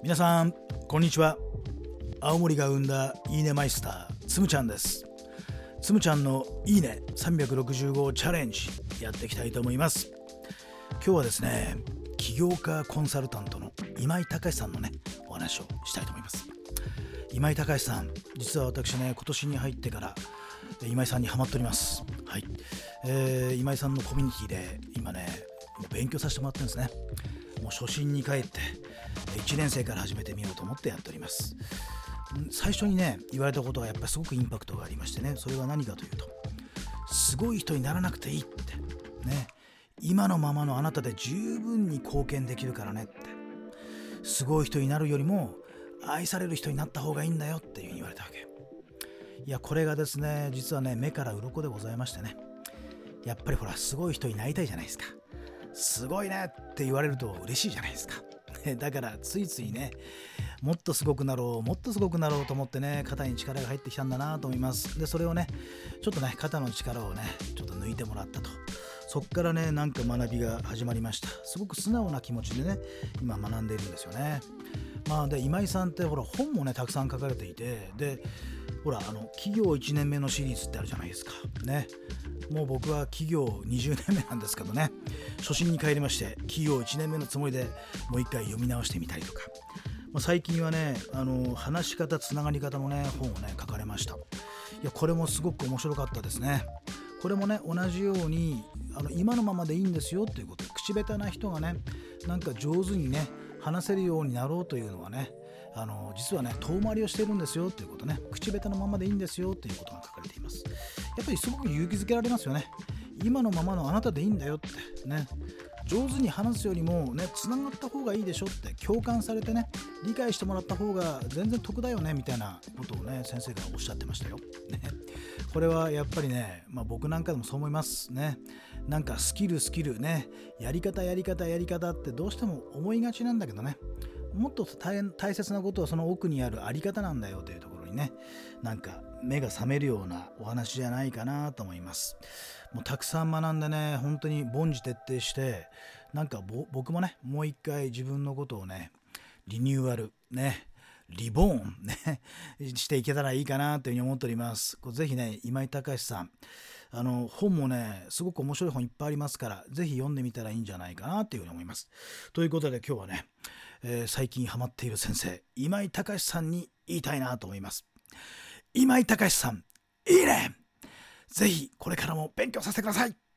皆さんこんにちは。青森が生んだいいねマイスターつむちゃんです。つむちゃんのいいね365チャレンジやっていきたいと思います。今日はですね起業家コンサルタントの今井隆さんのねお話をしたいと思います。今井隆さん実は私ね今年に入ってから今井さんにハマっております。はい、えー、今井さんのコミュニティで今ね勉強させてもらってるんですね。もう初心に帰って1年生から始めてみようと思ってやっております。最初にね言われたことがやっぱりすごくインパクトがありましてねそれは何かというとすごい人にならなくていいってね。今のままのあなたで十分に貢献できるからねって。すごい人になるよりも愛される人になった方がいいんだよっていうふうに言われたわけ。いやこれがですね実はね目から鱗でございましてね。やっぱりほらすごい人になりたいじゃないですか。すごいねって言われると嬉しいじゃないですか。だからついついねもっとすごくなろうもっとすごくなろうと思ってね肩に力が入ってきたんだなと思います。でそれをねちょっとね肩の力をねちょっと抜いてもらったと。そっからねなんか学びが始まりました。すごく素直な気持ちでね今学んでいるんですよね。まあで今井さんってほら本もねたくさん書かれていてでほらあの企業1年目のシリーズってあるじゃないですか。ね。もう僕は企業20年目なんですけどね。初心に帰りまして企業1年目のつもりでもう一回読み直してみたりとか、まあ、最近はねあの話し方つながり方のね本をね書かれました。いやこれもすごく面白かったですね。これもね同じようにあの今のままでいいんですよっていうこと。口下手な人がねなんか上手にね話せるようになろうというのはねあの実はね遠回りをしてるんですよということね。口下手のままでいいんですよということが書かれています。やっぱりすごく勇気づけられますよね。今のままのあなたでいいんだよって。ね。上手に話すよりもねつながった方がいいでしょって共感されてね理解してもらった方が全然得だよねみたいなことをね先生がおっしゃってましたよ。ね、これはやっぱりね、まあ、僕なんかでもそう思います。ね。なんかスキルスキルね。やり方やり方やり方ってどうしても思いがちなんだけどね。もっと大切なことはその奥にあるあり方なんだよというところにねなんか目が覚めるようなお話じゃないかなと思います。もうたくさん学んでね本当に凡事徹底してなんか僕もねもう一回自分のことをねリニューアルねリボーンね していけたらいいかなというふうに思っております。これぜひね今井隆さんあの本もねすごく面白い本いっぱいありますからぜひ読んでみたらいいんじゃないかなというふうに思います。ということで今日はね、えー、最近ハマっている先生今井隆さんに言いたいなと思います。今井隆さんいいね！ぜひこれからも勉強させてください！